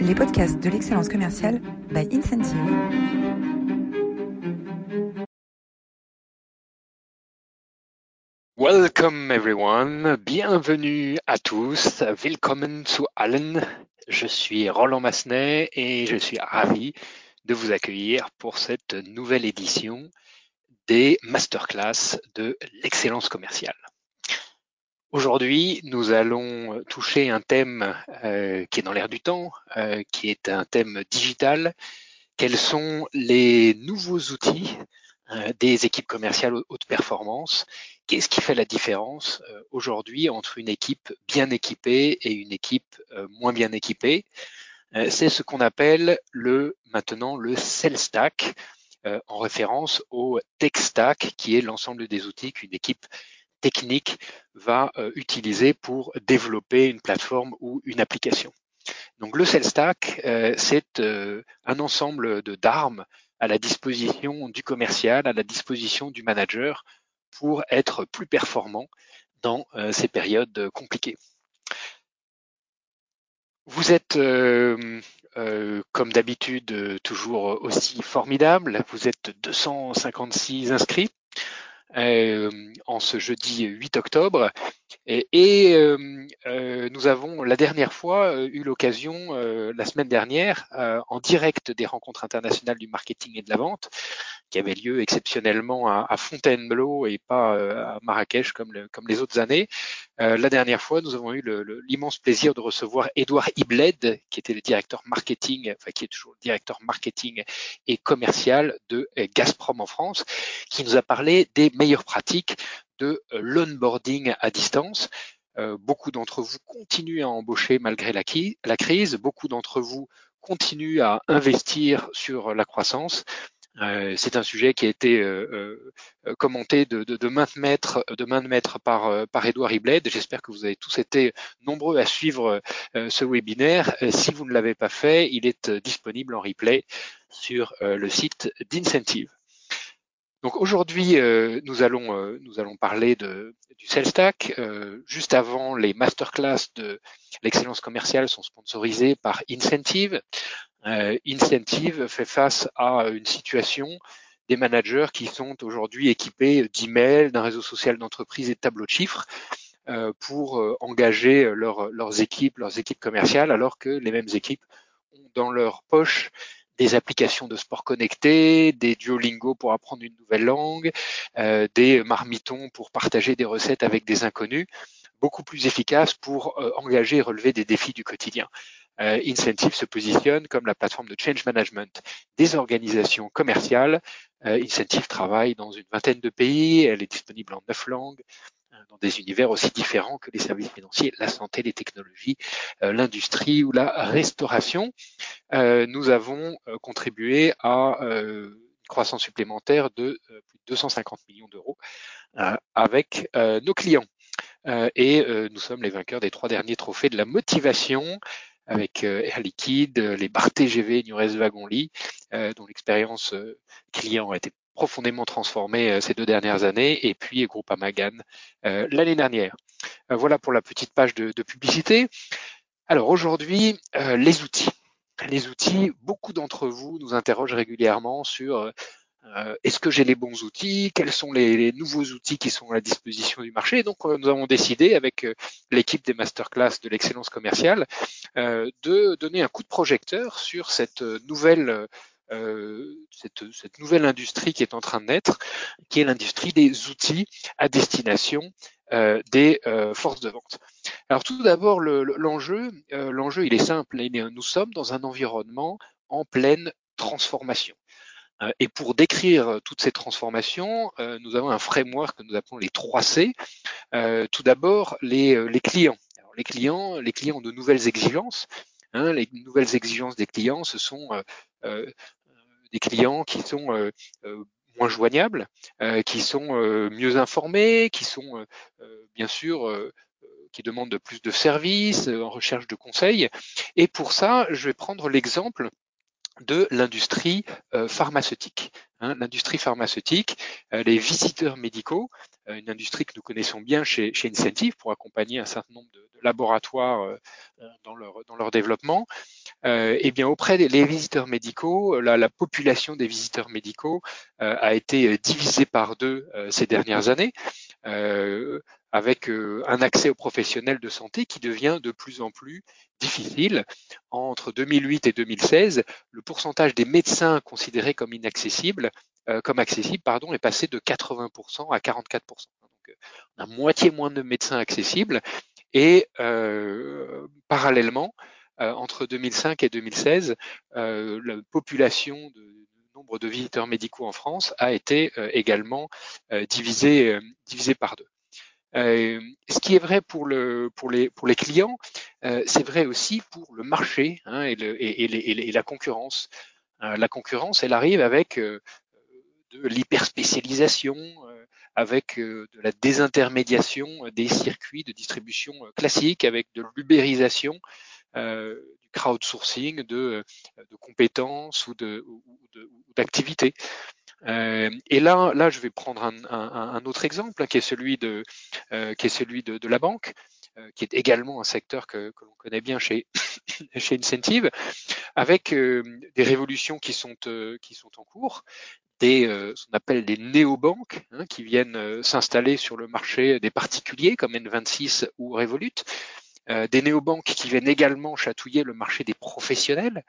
les podcasts de l'excellence commerciale by Incentive. Welcome everyone, bienvenue à tous, willkommen zu allen. Je suis Roland Massenet et je suis ravi de vous accueillir pour cette nouvelle édition des masterclass de l'excellence commerciale. Aujourd'hui, nous allons toucher un thème euh, qui est dans l'air du temps, euh, qui est un thème digital. Quels sont les nouveaux outils euh, des équipes commerciales haute performance? Qu'est-ce qui fait la différence aujourd'hui entre une équipe bien équipée et une équipe moins bien équipée? C'est ce qu'on appelle le maintenant le Cell Stack, en référence au Tech Stack, qui est l'ensemble des outils qu'une équipe technique va euh, utiliser pour développer une plateforme ou une application. Donc le Cell Stack, euh, c'est euh, un ensemble de d'armes à la disposition du commercial, à la disposition du manager pour être plus performant dans ces périodes compliquées. Vous êtes comme d'habitude toujours aussi formidable. Vous êtes 256 inscrits. Euh, en ce jeudi 8 octobre. Et, euh, euh, nous avons la dernière fois eu l'occasion, la semaine dernière, en direct des rencontres internationales du marketing et de la vente, qui avait lieu exceptionnellement à, Fontainebleau et pas euh, à Marrakech comme, les autres années. Euh, la dernière fois, nous avons eu l'immense plaisir de recevoir Edouard Ibled, qui était le directeur marketing, enfin qui est toujours le directeur marketing et commercial de euh, Gazprom en France, qui nous a parlé des meilleures pratiques de l'onboarding à distance. beaucoup d'entre vous continuent à embaucher malgré la, crise. Beaucoup d'entre vous continuent à investir sur la croissance. Euh, c'est un sujet qui a été euh, euh, commenté de main de maître par, par Edouard Ibled. J'espère que vous avez tous été nombreux à suivre ce webinaire. si vous ne l'avez pas fait, il est disponible en replay sur le site d'Incentive. Donc aujourd'hui, nous, allons, nous allons parler de, du Sales Stack. juste avant, les masterclass de l'excellence commerciale sont sponsorisés par Incentive. Euh, Incentive fait face à une situation des managers qui sont aujourd'hui équipés d'emails, d'un réseau social d'entreprise et de tableaux de chiffres euh, pour euh, engager leurs équipes, leurs équipes commerciales, alors que les mêmes équipes ont dans leur poche des applications de sport connectés, des Duolingo pour apprendre une nouvelle langue, des marmitons pour partager des recettes avec des inconnus, beaucoup plus efficaces pour engager et relever des défis du quotidien. Euh, Incentive se positionne comme la plateforme de change management des organisations commerciales. Euh, Incentive travaille dans une vingtaine de pays, elle est disponible en neuf langues euh, dans des univers aussi différents que les services financiers, la santé, les technologies, l'industrie ou la restauration. nous avons contribué à une croissance supplémentaire de plus de 250 millions d'euros avec nos clients. et nous sommes les vainqueurs des trois derniers trophées de la motivation avec euh, Air Liquide, euh, les bar TGV Nures Wagon Lit, euh, dont l'expérience client a été profondément transformée ces deux dernières années, et puis Groupe Amagan l'année dernière. voilà pour la petite page de, publicité. Alors aujourd'hui, les outils. Les outils, beaucoup d'entre vous nous interrogent régulièrement sur euh, est-ce que j'ai les bons outils? Quels sont les, nouveaux outils qui sont à la disposition du marché? Donc, euh, nous avons décidé, avec euh, l'équipe des masterclass de l'excellence commerciale, de donner un coup de projecteur sur cette nouvelle cette, cette, nouvelle industrie qui est en train de naître, qui est l'industrie des outils à destination des forces de vente. Alors tout d'abord, l'enjeu, l'enjeu, il est simple. Nous sommes dans un environnement en pleine transformation. Euh, et pour décrire euh, toutes ces transformations, euh, nous avons un framework que nous appelons les 3 C. tout d'abord, les, clients. les clients, les clients ont de nouvelles exigences. Hein, les nouvelles exigences des clients, ce sont des clients qui sont moins joignables, qui sont mieux informés, qui sont bien sûr qui demandent de plus de services, en recherche de conseils. Et pour ça, je vais prendre l'exemple de l'industrie euh, pharmaceutique. Hein, l'industrie pharmaceutique, euh, les visiteurs médicaux, euh, une industrie que nous connaissons bien chez, chez Incentive pour accompagner un certain nombre de, laboratoires dans, leur, dans leur développement. eh bien auprès des visiteurs médicaux, la, population des visiteurs médicaux a été divisée par deux ces dernières années avec un accès aux professionnels de santé qui devient de plus en plus difficile. Entre 2008 et 2016, le pourcentage des médecins considérés comme inaccessibles, comme accessibles, pardon, est passé de 80% à 44%. Donc, on a moitié moins de médecins accessibles et euh, parallèlement, euh, entre 2005 et 2016, euh, la population de nombre de visiteurs médicaux en France a été également divisée divisé par deux. Euh, ce qui est vrai pour, le, pour, les, pour les clients, euh, c'est vrai aussi pour le marché hein, et, le, et, et, la concurrence. Euh, la concurrence, elle arrive avec de l'hyperspécialisation, avec euh, de la désintermédiation des circuits de distribution euh, classiques, avec de l'ubérisation, euh, du crowdsourcing de, de compétences ou d'activités. Et là, là, je vais prendre un, autre exemple, hein, qui est celui de, qui est celui de, de la banque, qui est également un secteur que, que l'on connaît bien chez, chez Incentive, avec des révolutions qui sont, qui sont en cours, des euh, ce qu'on appelle des néobanques hein, qui viennent euh, s'installer sur le marché des particuliers comme N26 ou Revolut, euh, des néobanques qui viennent également chatouiller le marché des professionnels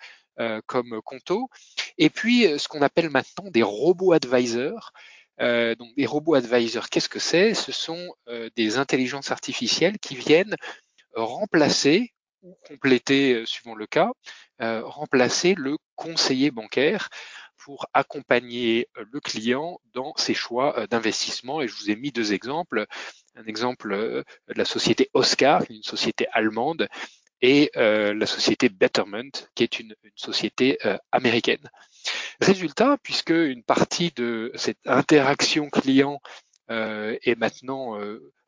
comme Conto, et puis ce qu'on appelle maintenant des robots advisors. donc des robots advisors, qu'est-ce que c'est? Ce sont des intelligences artificielles qui viennent remplacer ou compléter, suivant le cas, remplacer le conseiller bancaire pour accompagner euh, le client dans ses choix euh, d'investissement. Et je vous ai mis deux exemples. Un exemple euh, de la société Oscar, une société allemande, et la société Betterment, qui est une, société américaine. Résultat, puisque une partie de cette interaction client est maintenant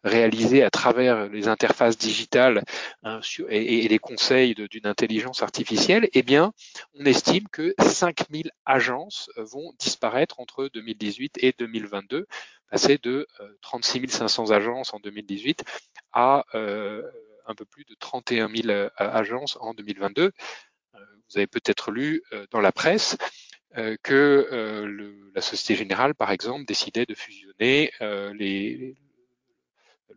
réalisé à travers les interfaces digitales hein, et, les conseils d'une intelligence artificielle, eh bien, on estime que 5000 agences euh, vont disparaître entre 2018 et 2022, passer de 36 euh, 500 agences en 2018 à euh, un peu plus de 31 000 agences en 2022. Vous avez peut-être lu dans la presse que la Société Générale, par exemple, décidait de fusionner le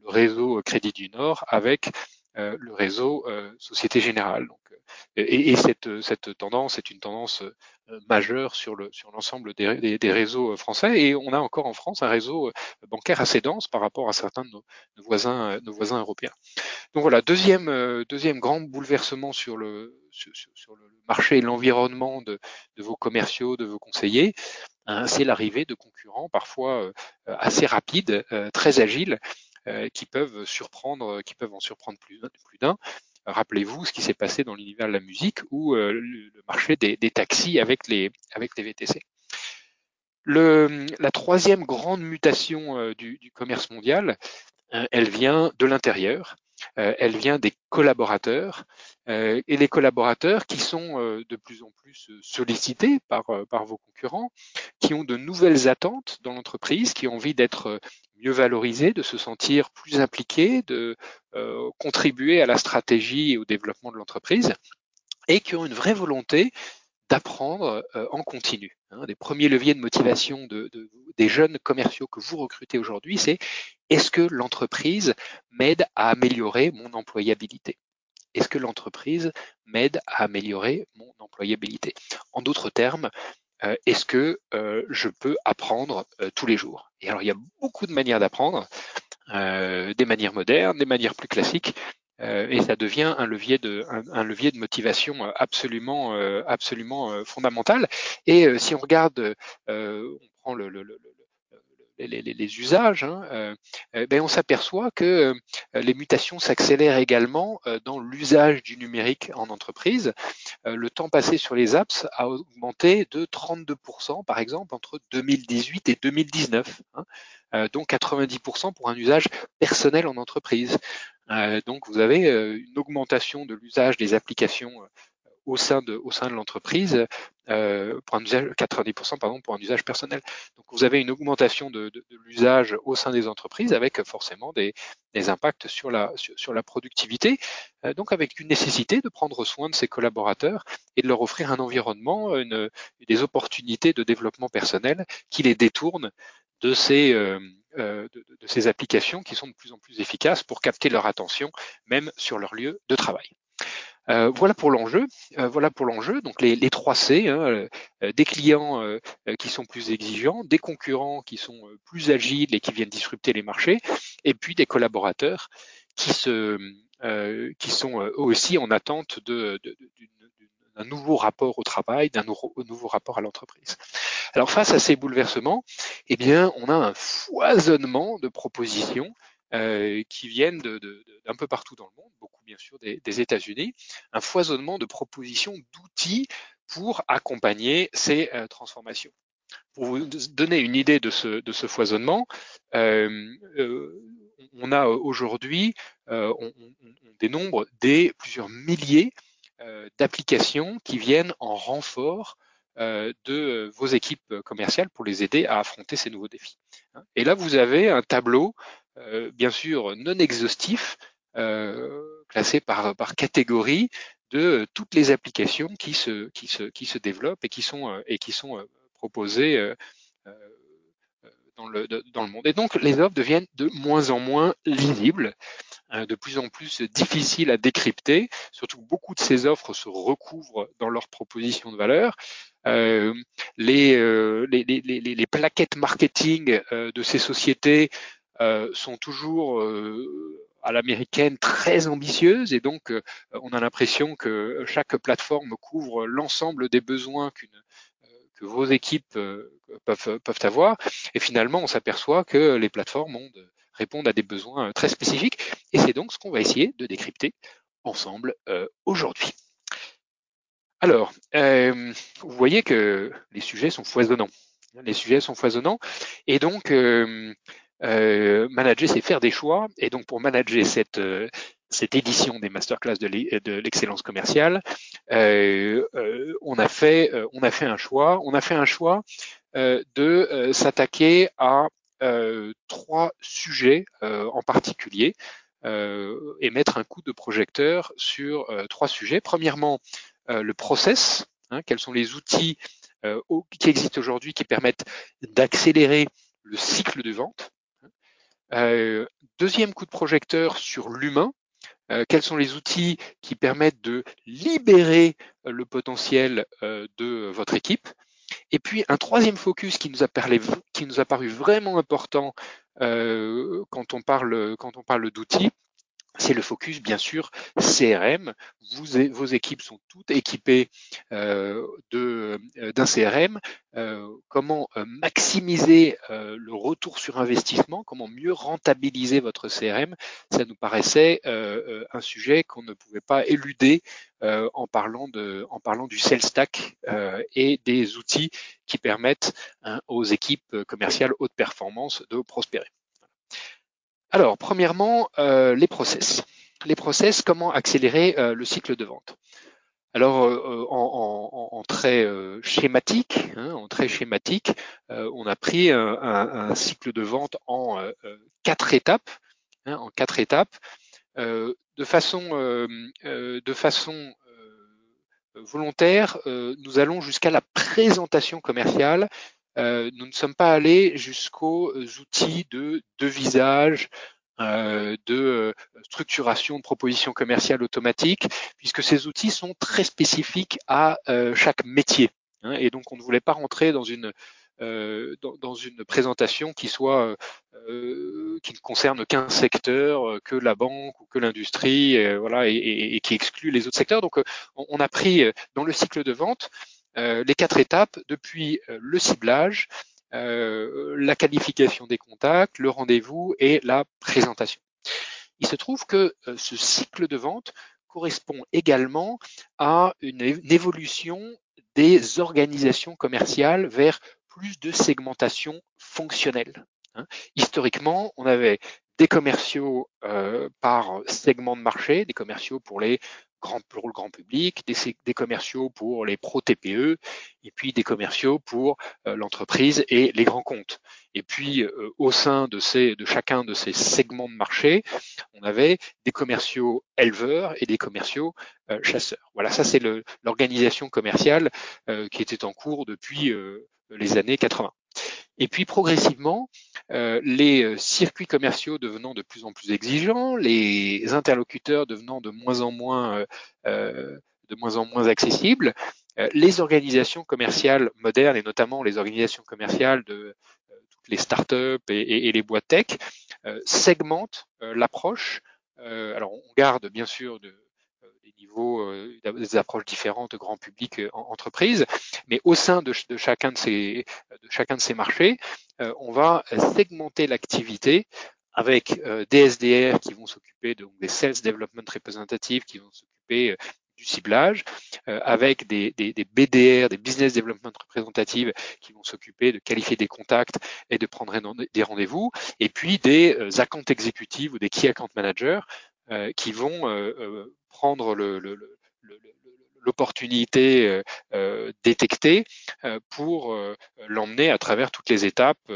réseau Crédit du Nord avec euh, le réseau euh, Société Générale. Donc, euh, et, et cette, cette, tendance est une tendance majeure sur le sur l'ensemble des, des, réseaux français et on a encore en France un réseau bancaire assez dense par rapport à certains de nos, voisins nos voisins européens. Donc voilà deuxième deuxième grand bouleversement sur le sur, le marché et l'environnement de, de, vos commerciaux de vos conseillers, hein, c'est l'arrivée de concurrents parfois assez rapides, très agiles euh, qui peuvent surprendre, qui peuvent en surprendre plus, d'un. Rappelez-vous ce qui s'est passé dans l'univers de la musique ou euh, le, marché des, taxis avec les, avec les VTC. La troisième grande mutation euh, du, du, commerce mondial, elle vient de l'intérieur. elle vient des collaborateurs et les collaborateurs qui sont de plus en plus sollicités par, par vos concurrents, qui ont de nouvelles attentes dans l'entreprise, qui ont envie d'être mieux valorisés, de se sentir plus impliqués, de euh, contribuer à la stratégie et au développement de l'entreprise, et qui ont une vraie volonté d'apprendre euh, en continu. Un hein. des premiers leviers de motivation de, des jeunes commerciaux que vous recrutez aujourd'hui, c'est est-ce que l'entreprise m'aide à améliorer mon employabilité? Est-ce que l'entreprise m'aide à améliorer mon employabilité? En d'autres termes, euh, est-ce que euh, je peux apprendre euh, tous les jours? Et alors, il y a beaucoup de manières d'apprendre, des manières modernes, des manières plus classiques, et ça devient un levier de, un, levier de motivation absolument, absolument fondamental. Et si on regarde, on prend le, le, le les, usages, hein, euh, euh, ben on s'aperçoit que euh, les mutations s'accélèrent également dans l'usage du numérique en entreprise. le temps passé sur les apps a augmenté de 32%, par exemple, entre 2018 et 2019. Hein, donc 90% pour un usage personnel en entreprise. donc vous avez une augmentation de l'usage des applications au sein de, au sein de l'entreprise euh, pour un usage 90% pardon pour un usage personnel. Donc vous avez une augmentation de, de, de l'usage au sein des entreprises avec forcément des, des impacts sur la sur, la productivité. Euh, donc avec une nécessité de prendre soin de ses collaborateurs et de leur offrir un environnement, une, des opportunités de développement personnel qui les détournent de ces euh, euh, de, de, ces applications qui sont de plus en plus efficaces pour capter leur attention, même sur leur lieu de travail. Euh, voilà pour l'enjeu. Euh, voilà pour l'enjeu. Donc les, les 3 C, hein, euh, des clients euh, qui sont plus exigeants, des concurrents qui sont plus agiles et qui viennent disrupter les marchés, et puis des collaborateurs qui se qui sont eux aussi en attente de, d'un nouveau rapport au travail, d'un nouveau, nouveau rapport à l'entreprise. Alors face à ces bouleversements, eh bien, on a un foisonnement de propositions euh, qui viennent d'un peu partout dans le monde, beaucoup bien sûr des, des États-Unis, un foisonnement de propositions, d'outils pour accompagner ces euh, transformations. Pour vous donner une idée de ce, foisonnement, euh, on a aujourd'hui, on, on, on, dénombre des plusieurs milliers d'applications qui viennent en renfort de vos équipes commerciales pour les aider à affronter ces nouveaux défis. Et là, vous avez un tableau, bien sûr, non exhaustif, classé par, par catégorie de toutes les applications qui se, qui se, qui se développent et qui sont, et qui sont proposées dans le, dans le monde. Et donc, les offres deviennent de moins en moins lisibles Hein, de plus en plus difficile à décrypter, surtout beaucoup de ces offres se recouvrent dans leurs propositions de valeur. Euh, les, euh, les, les, plaquettes marketing euh, de ces sociétés euh, sont toujours euh, à l'américaine très ambitieuses et donc on a l'impression que chaque plateforme couvre l'ensemble des besoins qu'une que vos équipes peuvent, peuvent avoir. Et finalement, on s'aperçoit que les plateformes ont de, répondent à des besoins très spécifiques. Et c'est donc ce qu'on va essayer de décrypter ensemble euh, aujourd'hui. Alors, euh, vous voyez que les sujets sont foisonnants. Les sujets sont foisonnants. Et donc, euh, euh manager, c'est faire des choix. Et donc, pour manager cette, cette édition des masterclass de l'excellence commerciale, on, a fait, on a fait un choix. On a fait un choix de s'attaquer à euh, trois sujets euh, en particulier euh, et mettre un coup de projecteur sur trois sujets. Premièrement, le process, hein, quels sont les outils qui existent aujourd'hui qui permettent d'accélérer le cycle de vente. Euh, deuxième coup de projecteur sur l'humain. Euh, quels sont les outils qui permettent de libérer le potentiel euh, de votre équipe? Et puis un troisième focus qui nous a, parlé, qui nous a paru vraiment important euh, quand on parle d'outils, c'est le focus, bien sûr, CRM. Vous, vos équipes sont toutes équipées euh, euh d'un CRM. Euh, comment maximiser le retour sur investissement? Comment mieux rentabiliser votre CRM Ça nous paraissait un sujet qu'on ne pouvait pas éluder en parlant de, en parlant du sales stack et des outils qui permettent hein, aux équipes commerciales haute performance de prospérer. Alors, premièrement, euh, les process. Les process, comment accélérer euh, le cycle de vente? Alors, euh, en, en, très schématique, hein, en très schématique, on a pris un, cycle de vente en quatre étapes, hein, en quatre étapes, de façon, volontaire. nous allons jusqu'à la présentation commerciale nous ne sommes pas allés jusqu'aux euh, outils de, de visage, euh, de structuration de propositions commerciales automatiques, puisque ces outils sont très spécifiques à chaque métier. Hein, et donc, on ne voulait pas rentrer dans une euh, dans, une présentation qui soit euh, qui ne concerne qu'un secteur, que la banque ou que l'industrie, voilà, et, qui exclut les autres secteurs. Donc, on, a pris dans le cycle de vente euh, les quatre étapes depuis euh, le ciblage, euh, la qualification des contacts, le rendez-vous et la présentation. Il se trouve que ce cycle de vente correspond également à une, évolution des organisations commerciales vers plus de segmentation fonctionnelle. Hein. Historiquement, on avait des commerciaux par segment de marché, des commerciaux pour les grand, pour le grand public, des, commerciaux pour les pro TPE, et puis des commerciaux pour l'entreprise et les grands comptes. Et puis au sein de, ces, de chacun de ces segments de marché, on avait des commerciaux éleveurs et des commerciaux chasseurs. Voilà, ça c'est l'organisation commerciale qui était en cours depuis les années 80. Et puis progressivement, euh, les euh, circuits commerciaux devenant de plus en plus exigeants, les interlocuteurs devenant de moins en moins, euh, de moins en moins accessibles, les organisations commerciales modernes et notamment les organisations commerciales de toutes les startups et, et, les boîtes tech segmentent l'approche. alors on garde bien sûr de, niveaux, euh, des approches différentes, grand public, euh, entreprise, mais au sein de, chacun de ces, de chacun de ces marchés, euh, on va segmenter l'activité avec des SDR qui vont s'occuper de, des Sales Development Representatives qui vont s'occuper du ciblage, avec des, des, des, BDR, des Business Development Representatives qui vont s'occuper de qualifier des contacts et de prendre des rendez-vous, et puis des account exécutives ou des Key Account Managers qui vont prendre l'opportunité euh, euh, détectée euh, pour l'emmener à travers toutes les étapes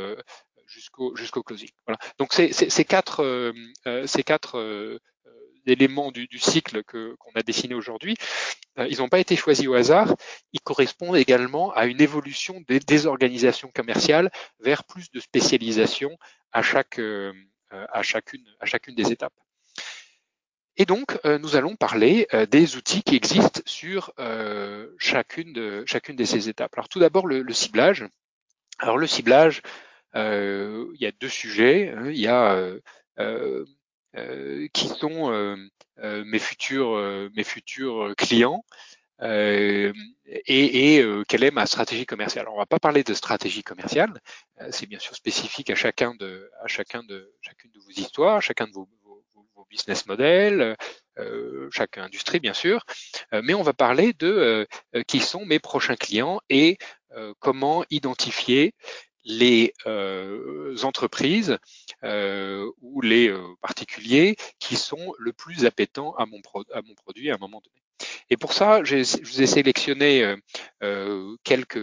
jusqu'au closing. Donc ces, quatre, éléments du, cycle que qu'on a dessiné aujourd'hui, ils n'ont pas été choisis au hasard. Ils correspondent également à une évolution des, des organisations commerciales vers plus de spécialisation à chaque à chacune à chacune des étapes. Et donc, euh, nous allons parler euh, des outils qui existent sur euh, chacune, de, chacune de ces étapes. Alors tout d'abord, le, ciblage. Alors le ciblage, il y a deux sujets. Hein. Il y a qui sont mes futurs, mes futurs clients. et, et quelle est ma stratégie commerciale. Alors, on va pas parler de stratégie commerciale, c'est bien sûr spécifique à chacun de, à chacun de, chacune de vos histoires, à chacun de vos, business model, euh, chaque industrie bien sûr, euh, mais on va parler de euh, qui sont mes prochains clients et comment identifier les entreprises ou les particuliers qui sont le plus appétents à mon, mon produit à un moment donné. Et pour ça, je vous ai sélectionné quelques,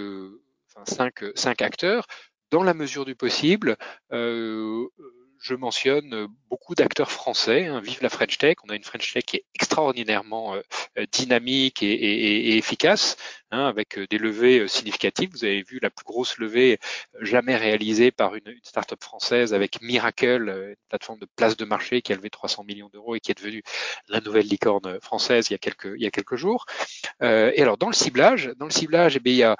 enfin, cinq, cinq acteurs dans la mesure du possible. Euh, je mentionne euh, beaucoup d'acteurs français. Hein, vive la French Tech. On a une French Tech qui est extraordinairement euh, euh, dynamique et, efficace, hein, avec des levées significatives. Vous avez vu la plus grosse levée jamais réalisée par une, une start-up française avec Miracle, une plateforme de place de marché qui a levé 300 millions d'euros et qui est devenue la nouvelle licorne française il y a quelques, il y a quelques jours. et alors dans le ciblage, dans le ciblage, eh il y a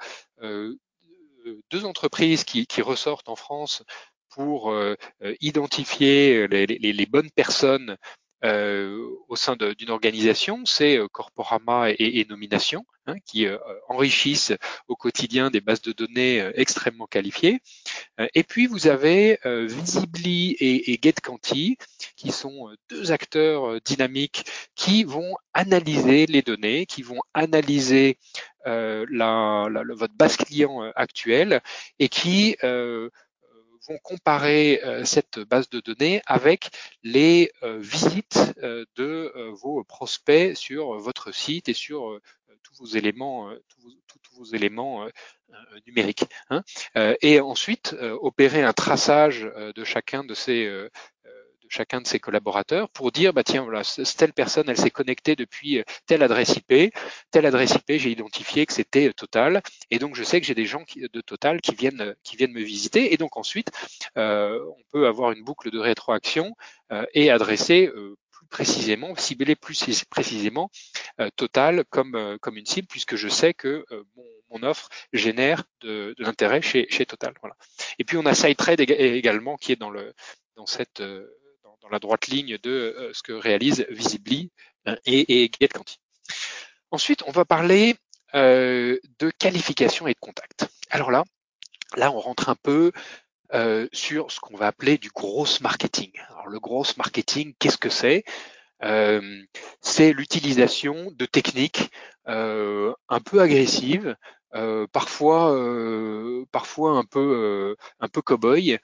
deux entreprises qui, qui, ressortent en France pour euh, euh, identifier les, les, les, bonnes personnes euh, au sein d'une organisation, c'est Corporama et, et Nomination, hein, qui enrichissent au quotidien des bases de données extrêmement qualifiées. et puis vous avez Visibly et, et GetCanti, qui sont deux acteurs dynamiques qui vont analyser les données, qui vont analyser la, la, votre base client actuelle et qui comparer euh, cette base de données avec les euh, visites euh, de vos prospects sur votre site et sur tous vos éléments, numériques. Et ensuite opérer un traçage de chacun de ces chacun de ses collaborateurs pour dire bah tiens voilà telle personne elle s'est connectée depuis euh, telle adresse IP telle adresse IP j'ai identifié que c'était euh, Total et donc je sais que j'ai des gens de Total qui viennent euh, qui viennent me visiter et donc ensuite on peut avoir une boucle de rétroaction et adresser plus précisément cibler plus précisément Total comme comme une cible puisque je sais que mon, mon offre génère de, de l'intérêt chez, chez Total. Voilà. Et puis on a SideTrade également qui est dans le dans cette la droite ligne de euh, ce que réalise Visibly euh, et, et GetQuanti. Ensuite, on va parler euh, de qualification et de contact. Alors là, là, on rentre un peu sur ce qu'on va appeler du gross marketing. Alors le gross marketing, qu'est-ce que c'est? C'est l'utilisation de techniques un peu agressives parfois, un peu, un peu cow-boy,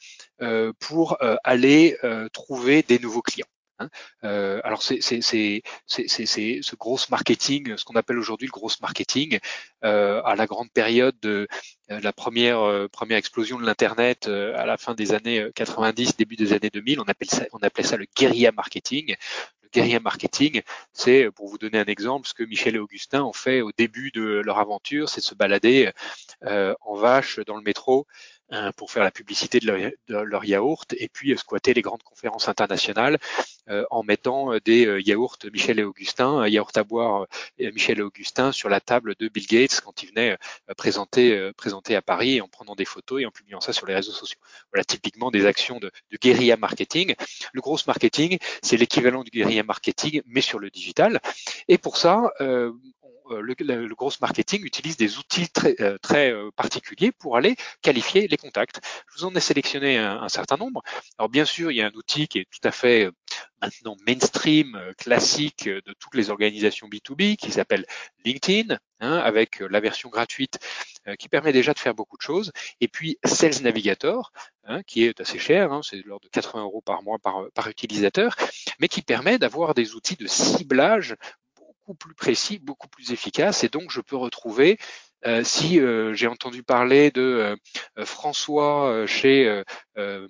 pour aller trouver des nouveaux clients. Hein. Euh, alors c'est ce gros marketing, ce qu'on appelle aujourd'hui le gros marketing, euh, à la grande période de euh, la première première explosion de l'internet à la fin des années 90, début des années 2000, on appelle ça on appelait ça le guérilla marketing. Le guérilla marketing, c'est pour vous donner un exemple, ce que Michel et Augustin ont fait au début de leur aventure, c'est de se balader en vache dans le métro pour faire la publicité de leur, yaourt et puis squatter les grandes conférences internationales en mettant euh, des euh, yaourts Michel et Augustin, un yaourt à boire Michel et Augustin sur la table de Bill Gates quand il venait présenter, présenter à Paris en prenant des photos et en publiant ça sur les réseaux sociaux. Voilà typiquement des actions de, de guérilla marketing. Le gros marketing, c'est l'équivalent du guérilla marketing mais sur le digital. Et pour ça, euh, le, le, gros marketing utilise des outils très, euh, très euh, particuliers pour aller qualifier les contacts. Je vous en ai sélectionné un, certain nombre. Alors bien sûr, il y a un outil qui est tout à fait maintenant mainstream, classique de toutes les organisations B2B qui s'appelle LinkedIn, hein, avec la version gratuite qui permet déjà de faire beaucoup de choses. Et puis Sales Navigator, hein, qui est assez cher, hein, c'est de l'ordre de 80 euros par mois par, par utilisateur, mais qui permet d'avoir des outils de ciblage beaucoup plus précis, beaucoup plus efficace, et donc je peux retrouver euh, si euh, j'ai entendu parler de euh, François chez,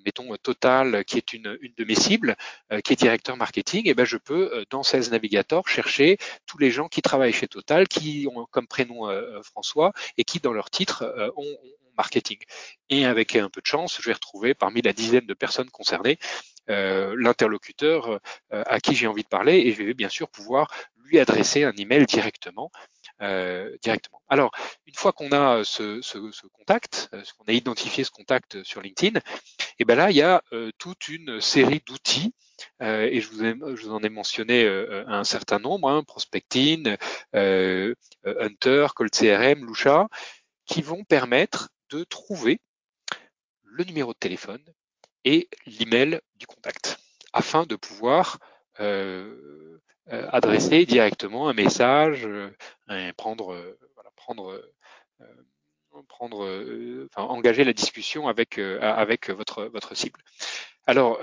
mettons, Total, qui est une, une de mes cibles, qui est directeur marketing, et eh ben je peux dans Sales Navigator chercher tous les gens qui travaillent chez Total, qui ont comme prénom François et qui dans leur titre ont, ont marketing. Et avec un peu de chance, je vais retrouver parmi la dizaine de personnes concernées euh, l'interlocuteur euh, à qui j'ai envie de parler et je vais bien sûr pouvoir lui adresser un email directement. Euh, directement. Alors, une fois qu'on a ce, ce, ce contact, euh, qu'on a identifié ce contact sur LinkedIn, et eh ben là, il y a toute une série d'outils et je vous, ai, je vous, en ai mentionné un certain nombre, hein, Prospecting, Hunter, Cold CRM, Lusha, qui vont permettre de trouver le numéro de téléphone et l'email du contact afin de pouvoir euh, euh, adresser directement un message, euh, prendre, voilà, prendre, prendre, enfin, engager la discussion avec avec votre votre cible. Alors,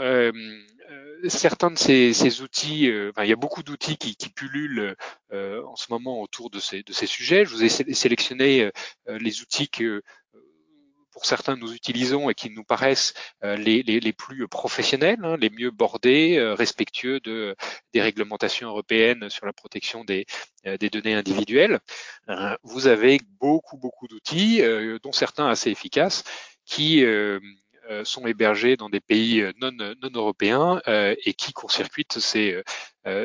certains de ces, ces outils, enfin, il y a beaucoup d'outils qui, qui pullulent en ce moment autour de ces, de ces sujets. Je vous ai sélectionné les outils que pour certains nous utilisons et qui nous paraissent euh, les, les, les plus professionnels, hein, les mieux bordés, euh, respectueux de, des réglementations européennes sur la protection des, euh, des données individuelles. vous avez beaucoup, beaucoup d'outils, dont certains assez efficaces, qui sont hébergés dans des pays non, non européens et qui court-circuitent ces,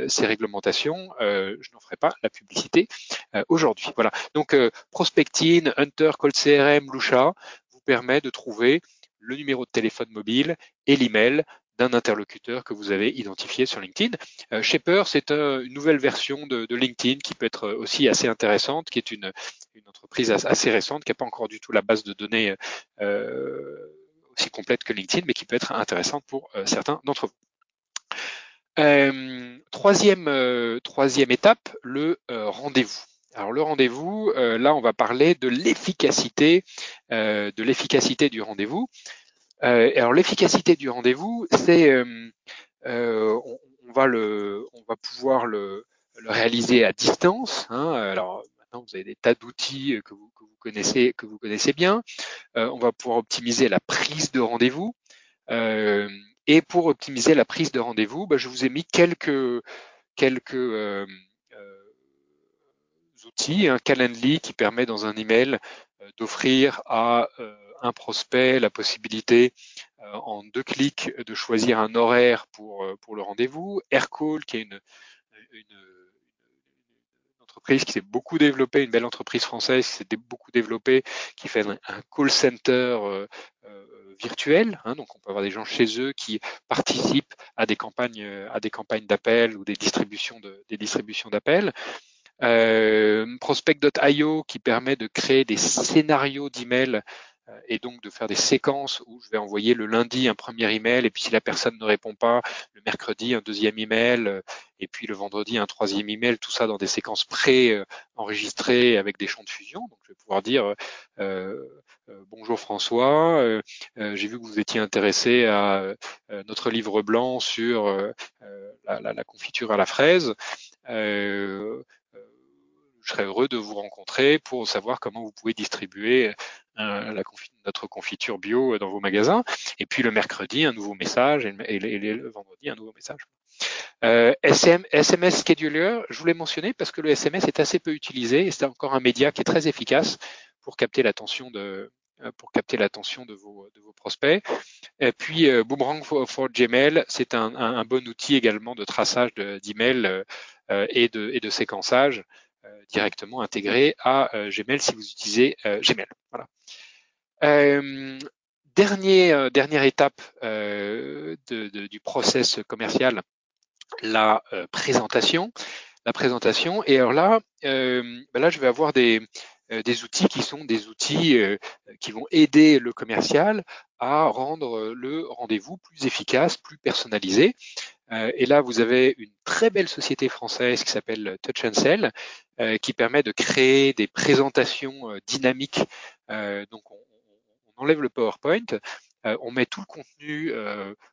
ces réglementations. je n'en ferai pas la publicité aujourd'hui. Voilà. Donc Prospecting, Hunter, Cold CRM, Lusha, permet de trouver le numéro de téléphone mobile et l'email d'un interlocuteur que vous avez identifié sur LinkedIn. Euh, Shaper, c'est une nouvelle version de, LinkedIn qui peut être aussi assez intéressante, qui est une, entreprise assez récente, qui n'a pas encore du tout la base de données euh, aussi complète que LinkedIn, mais qui peut être intéressante pour euh, certains d'entre vous. troisième étape, le rendez-vous. Alors le rendez-vous, euh, là on va parler de l'efficacité, euh, de l'efficacité du rendez-vous. Euh, alors l'efficacité du rendez-vous, c'est on, va le, on va pouvoir le, réaliser à distance. Hein. Alors maintenant vous avez des tas d'outils que vous, connaissez, que vous connaissez bien. on va pouvoir optimiser la prise de rendez-vous. et pour optimiser la prise de rendez-vous, bah, je vous ai mis quelques quelques un Calendly qui permet dans un email euh, d'offrir à euh, un prospect la possibilité euh, en deux clics de choisir un horaire pour, le rendez-vous. Aircall qui est une, entreprise qui s'est beaucoup développée, une belle entreprise française qui s'est beaucoup développée, qui fait un, call center virtuel. Hein, donc on peut avoir des gens chez eux qui participent à des campagnes, à des campagnes d'appel ou des distributions de, des distributions d'appels. Euh, Prospect.io qui permet de créer des scénarios d'email euh, et donc de faire des séquences où je vais envoyer le lundi un premier email et puis si la personne ne répond pas, le mercredi un deuxième email euh, et puis le vendredi un troisième email, tout ça dans des séquences pré-enregistrées avec des champs de fusion. Donc je vais pouvoir dire bonjour François, j'ai vu que vous étiez intéressé à notre livre blanc sur la, la, confiture à la fraise je serais heureux de vous rencontrer pour savoir comment vous pouvez distribuer euh, notre confiture bio dans vos magasins. Et puis le mercredi, un nouveau message et, le vendredi, un nouveau message. Euh, SMS Scheduler, je voulais mentionner parce que le SMS est assez peu utilisé et c'est encore un média qui est très efficace pour capter l'attention de euh, pour capter l'attention de vos, de vos prospects. Et puis Boomerang for, Gmail, c'est un, un, bon outil également de traçage d'emails et, de, et de séquençage euh, directement intégré à euh, Gmail si vous utilisez euh, Gmail. Voilà. Dernier, dernière étape du process commercial, la présentation. La présentation. Et alors là, ben là, je vais avoir des, des outils qui sont des outils qui vont aider le commercial à rendre le rendez-vous plus efficace, plus personnalisé. Euh, et là, vous avez une très belle société française qui s'appelle Touch and Sell, euh, qui permet de créer des présentations euh, dynamiques. donc, on, enlève le PowerPoint, on met tout le contenu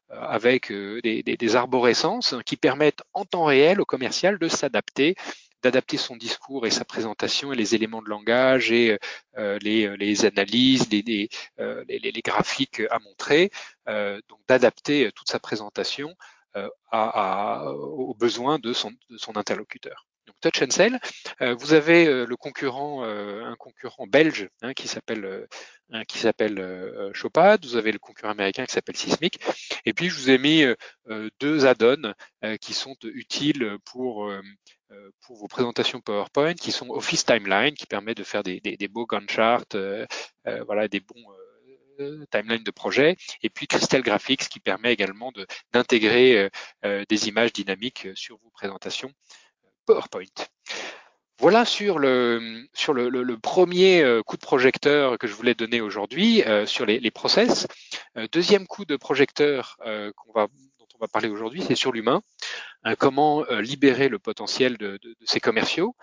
avec des, des, arborescences qui permettent en temps réel au commercial de s'adapter d'adapter son discours et sa présentation et les éléments de langage et les, les, analyses, les, les, graphiques à montrer, donc d'adapter toute sa présentation euh, aux besoins de son, interlocuteur. Donc Touch and Sell, euh, vous avez euh, le concurrent, un concurrent belge hein, qui s'appelle qui s'appelle Chopad, vous avez le concurrent américain qui s'appelle Sismic, et puis je vous ai mis deux add-ons qui sont utiles pour pour vos présentations PowerPoint, qui sont Office Timeline, qui permet de faire des, beaux Gantt charts, voilà, des bons timeline de projet, et puis Crystal Graphics qui permet également d'intégrer euh, euh, des images dynamiques sur vos présentations euh, PowerPoint. Voilà sur le sur le, premier coup de projecteur que je voulais donner aujourd'hui sur les, process. deuxième coup de projecteur qu'on va va parler aujourd'hui, c'est sur l'humain. comment libérer le potentiel de, ces commerciaux.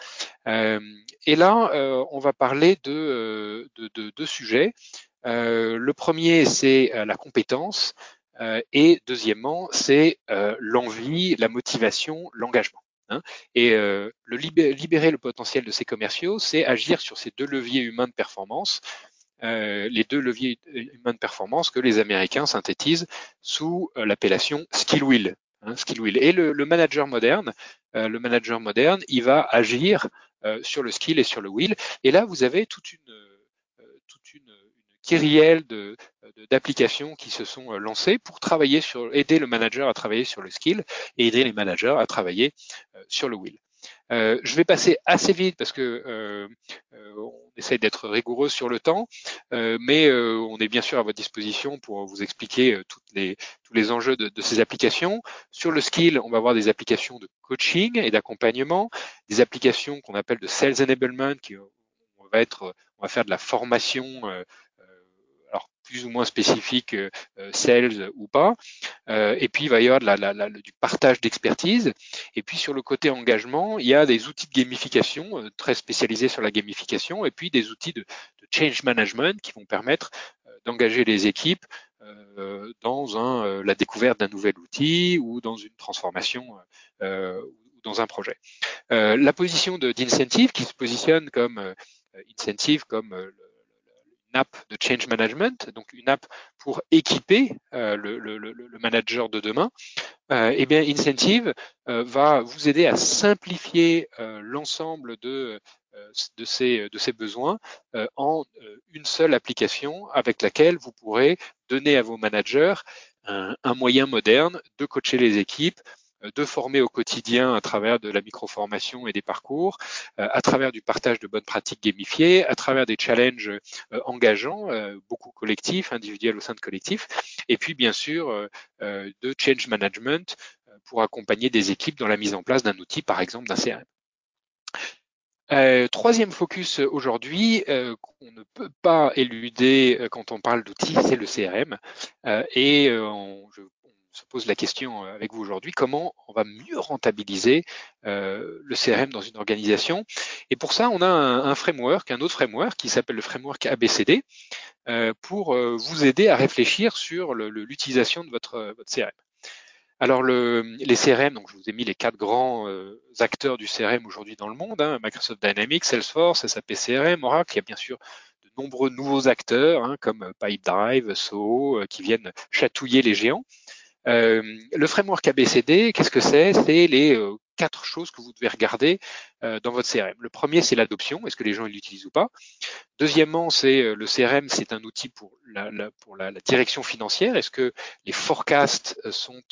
et là, on va parler de deux de, sujets. Euh, le premier, c'est euh, la compétence. Euh, et deuxièmement, c'est l'envie, la motivation, l'engagement. Hein. Et le libérer, le potentiel de ces commerciaux, c'est agir sur ces deux leviers humains de performance, les deux leviers humains de performance que les Américains synthétisent sous l'appellation skill wheel. Hein, skill wheel. Et le, manager moderne, le manager moderne, il va agir sur le skill et sur le wheel. Et là, vous avez toute une, toute une kyrielle de d'applications qui se sont euh, lancées pour travailler sur aider le manager à travailler sur le skill et aider les managers à travailler euh, sur le will. Euh, je vais passer assez vite parce que euh, on essaye d'être rigoureux sur le temps, euh, mais on est bien sûr à votre disposition pour vous expliquer toutes les, tous les enjeux de, de, ces applications. Sur le skill, on va avoir des applications de coaching et d'accompagnement, des applications qu'on appelle de sales enablement qui on va être, on va faire de la formation plus ou moins spécifique euh, euh, sales ou pas. Euh, et puis il va y avoir du partage d'expertise. Et puis sur le côté engagement, il y a des outils de gamification très spécialisés sur la gamification, et puis des outils de, change management qui vont permettre d'engager les équipes dans la découverte d'un nouvel outil ou dans une transformation ou dans un projet. la position d'incentive qui se positionne comme incentive comme app de change management, donc une app pour équiper euh, le, manager de demain, euh, eh bien Incentive euh, va vous aider à simplifier l'ensemble de, ces, besoins en une seule application avec laquelle vous pourrez donner à vos managers un, moyen moderne de coacher les équipes, de former au quotidien à travers de la micro-formation et des parcours, euh, à travers du partage de bonnes pratiques gamifiées, à travers des challenges euh, engageants, beaucoup collectifs, individuels au sein de collectifs, et puis bien sûr de change management pour accompagner des équipes dans la mise en place d'un outil, par exemple d'un CRM. troisième focus aujourd'hui qu'on ne peut pas éluder quand on parle d'outils, c'est le CRM. et je se pose la question avec vous aujourd'hui, comment on va mieux rentabiliser le CRM dans une organisation Et pour ça, on a un, framework, un autre framework qui s'appelle le framework ABCD, pour vous aider à réfléchir sur l'utilisation de votre, CRM. Alors le, les CRM, donc je vous ai mis les quatre grands euh, acteurs du CRM aujourd'hui dans le monde, hein, Microsoft Dynamics, Salesforce, SAP CRM, Oracle, il y a bien sûr de nombreux nouveaux acteurs hein, comme Pipedrive, SOHO, euh, qui viennent chatouiller les géants. Euh, le framework ABCD, qu'est-ce que c'est? C'est les euh, quatre choses que vous devez regarder euh, dans votre CRM. Le premier, c'est l'adoption. Est-ce que les gens l'utilisent ou pas? Deuxièmement, c'est le CRM, c'est un outil pour la, pour la, direction financière. Est-ce que les forecasts sont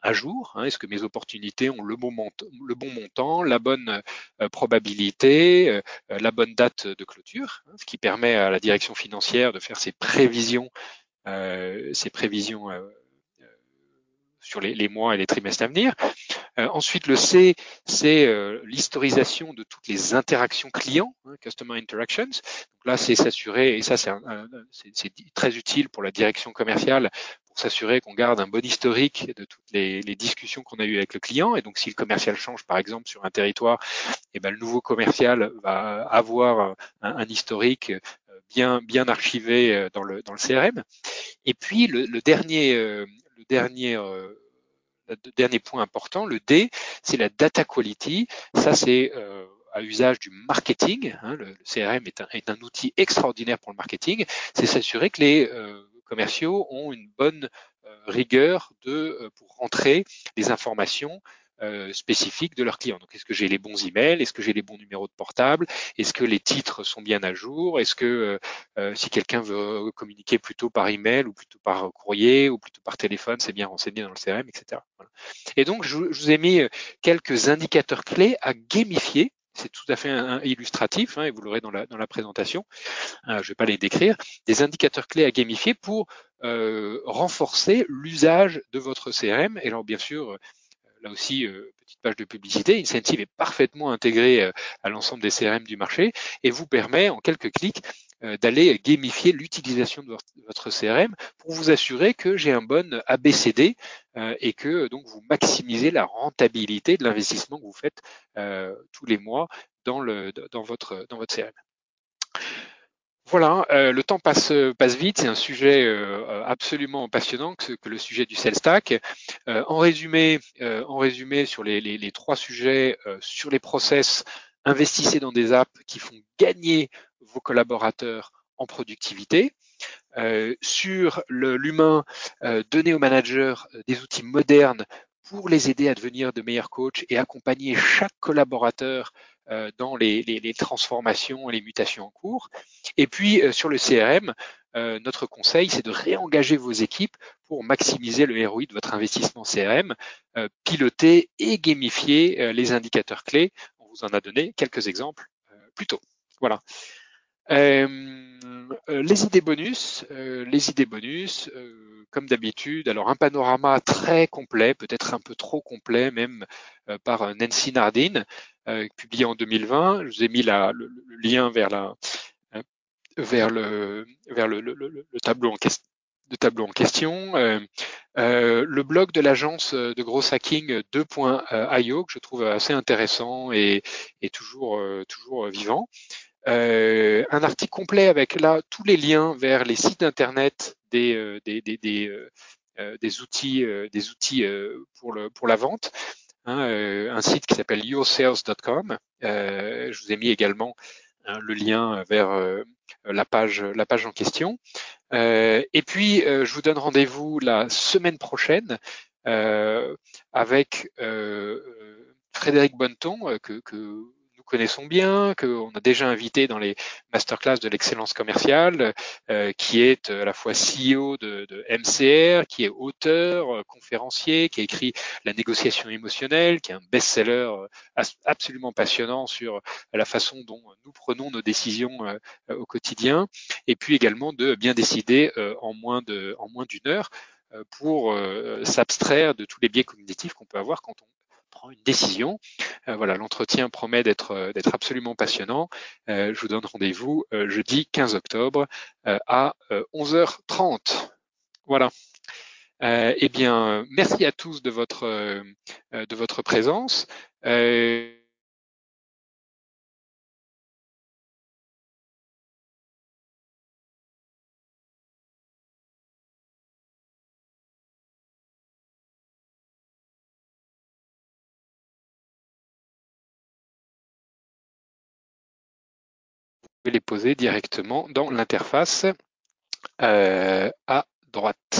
à jour? Hein Est-ce que mes opportunités ont le bon, montant, le bon montant, la bonne probabilité, la bonne date de clôture, hein, ce qui permet à la direction financière de faire ses prévisions, ses prévisions sur les, mois et les trimestres à venir. Euh, ensuite, le C, c'est euh, l'historisation de toutes les interactions clients, hein, Customer Interactions. Donc là, c'est s'assurer, et ça, c'est très utile pour la direction commerciale, pour s'assurer qu'on garde un bon historique de toutes les, discussions qu'on a eues avec le client. Et donc, si le commercial change, par exemple, sur un territoire, et eh ben, le nouveau commercial va avoir un, historique euh, bien, bien archivé dans le, dans le CRM. Et puis, le, le dernier, le dernier, euh, dernier point important, le D, c'est la data quality. Ça, c'est euh, à usage du marketing. Hein, le, CRM est un, est un, outil extraordinaire pour le marketing. C'est s'assurer que les euh, commerciaux ont une bonne rigueur de, pour rentrer les informations euh, spécifiques de leurs clients. Donc, est-ce que j'ai les bons emails? Est-ce que j'ai les bons numéros de portable? Est-ce que les titres sont bien à jour? Est-ce que euh, euh, si quelqu'un veut communiquer plutôt par email ou plutôt par courrier ou plutôt par téléphone, c'est bien renseigné dans le CRM, etc. Et donc, je, vous ai mis quelques indicateurs clés à gamifier. C'est tout à fait illustratif, hein, et vous l'aurez dans la, dans la présentation, je ne vais pas les décrire, des indicateurs clés à gamifier pour renforcer l'usage de votre CRM. Et alors bien sûr, là aussi, euh, petite page de publicité, Incentive est parfaitement intégré euh, à l'ensemble des CRM du marché et vous permet en quelques clics euh, d'aller gamifier l'utilisation de votre CRM pour vous assurer que j'ai un bon ABCD et que donc vous maximisez la rentabilité de l'investissement que vous faites tous les mois dans, dans votre CRM. Voilà, euh, le temps passe, vite, c'est un sujet euh, absolument passionnant que, que, le sujet du sell stack. Euh, en résumé, en résumé sur les, les, les trois sujets, sur les process, investissez dans des apps qui font gagner vos collaborateurs en productivité. sur l'humain, donnez aux managers des outils modernes pour les aider à devenir de meilleurs coachs et accompagner chaque collaborateur euh, dans les, les, transformations et les mutations en cours. Et puis euh, sur le CRM, euh, notre conseil, c'est de réengager vos équipes pour maximiser le ROI de votre investissement CRM, piloter et gamifier les indicateurs clés. On vous en a donné quelques exemples plus tôt. Voilà. Les idées bonus, les idées bonus, comme d'habitude, alors un panorama très complet, peut-être un peu trop complet même par Nancy Nardin, euh, publié en 2020. Je vous ai mis le, lien vers euh, le tableau en question. Euh, euh, le blog de l'agence de gros hacking 2.io que je trouve assez intéressant et, toujours vivant. Euh, un article complet avec là tous les liens vers les sites internet des des, des, des, des outils des outils pour le pour la vente Hein, euh, un site qui s'appelle yoursales.com. Euh, je vous ai mis également hein, le lien vers euh, la page la page en question. et puis je vous donne rendez-vous la semaine prochaine avec Frédéric Bonneton que, que connaissons bien, qu'on a déjà invité dans les masterclass de l'excellence commerciale, euh, qui est euh, à la fois CEO de, de MCR, qui est auteur, euh, conférencier, qui a écrit La négociation émotionnelle, qui est un best-seller absolument passionnant sur la façon dont nous prenons nos décisions au quotidien, et puis également de bien décider en en moins d'une heure pour s'abstraire de tous les biais cognitifs qu'on peut avoir quand on prend une décision. Euh, voilà, l'entretien promet d'être euh, d'être absolument passionnant. Euh, je vous donne rendez-vous jeudi 15 octobre à 11h30. Voilà. eh bien, merci à tous de votre de votre présence. Les poser directement dans l'interface euh, à droite.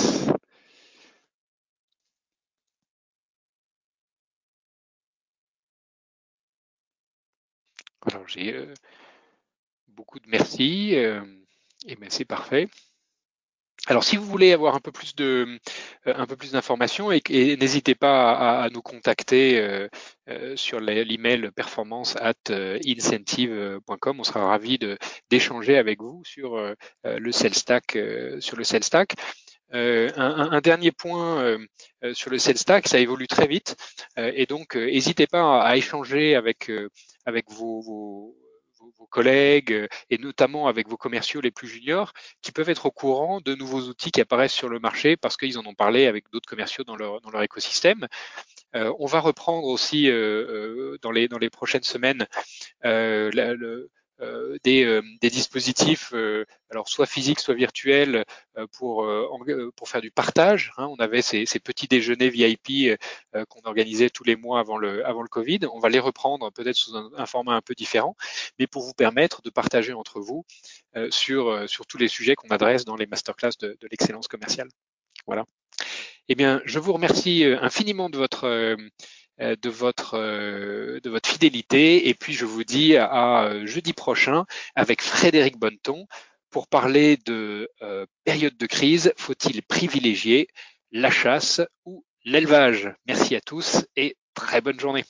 Alors j'ai euh, beaucoup de merci, euh, et ben c'est parfait. Alors, si vous voulez avoir un peu plus de, euh, un peu plus d'informations, et, n'hésitez pas à, nous contacter euh, euh, sur l'email performance at incentive.com. On sera ravi d'échanger avec vous sur le sales stack, sur le un, dernier point sur le sales stack, ça évolue très vite, et donc n'hésitez pas à, échanger avec avec vos vos collègues euh, et notamment avec vos commerciaux les plus juniors qui peuvent être au courant de nouveaux outils qui apparaissent sur le marché parce qu'ils en ont parlé avec d'autres commerciaux dans leur, dans leur écosystème. Euh, on va reprendre aussi euh, dans, les, dans les prochaines semaines le, des, euh, des, dispositifs, euh, alors soit physiques, soit virtuels, pour, pour faire du partage. Hein. On avait ces, ces, petits déjeuners VIP qu'on organisait tous les mois avant le, avant le Covid. On va les reprendre peut-être sous un, format un peu différent, mais pour vous permettre de partager entre vous sur, sur tous les sujets qu'on adresse dans les masterclass de, de l'excellence commerciale. Voilà. Eh bien, je vous remercie infiniment de votre euh, de votre, euh, de votre fidélité. Et puis, je vous dis à euh, jeudi prochain avec Frédéric Bonneton pour parler de période de crise. Faut-il privilégier la chasse ou l'élevage? Merci à tous et très bonne journée.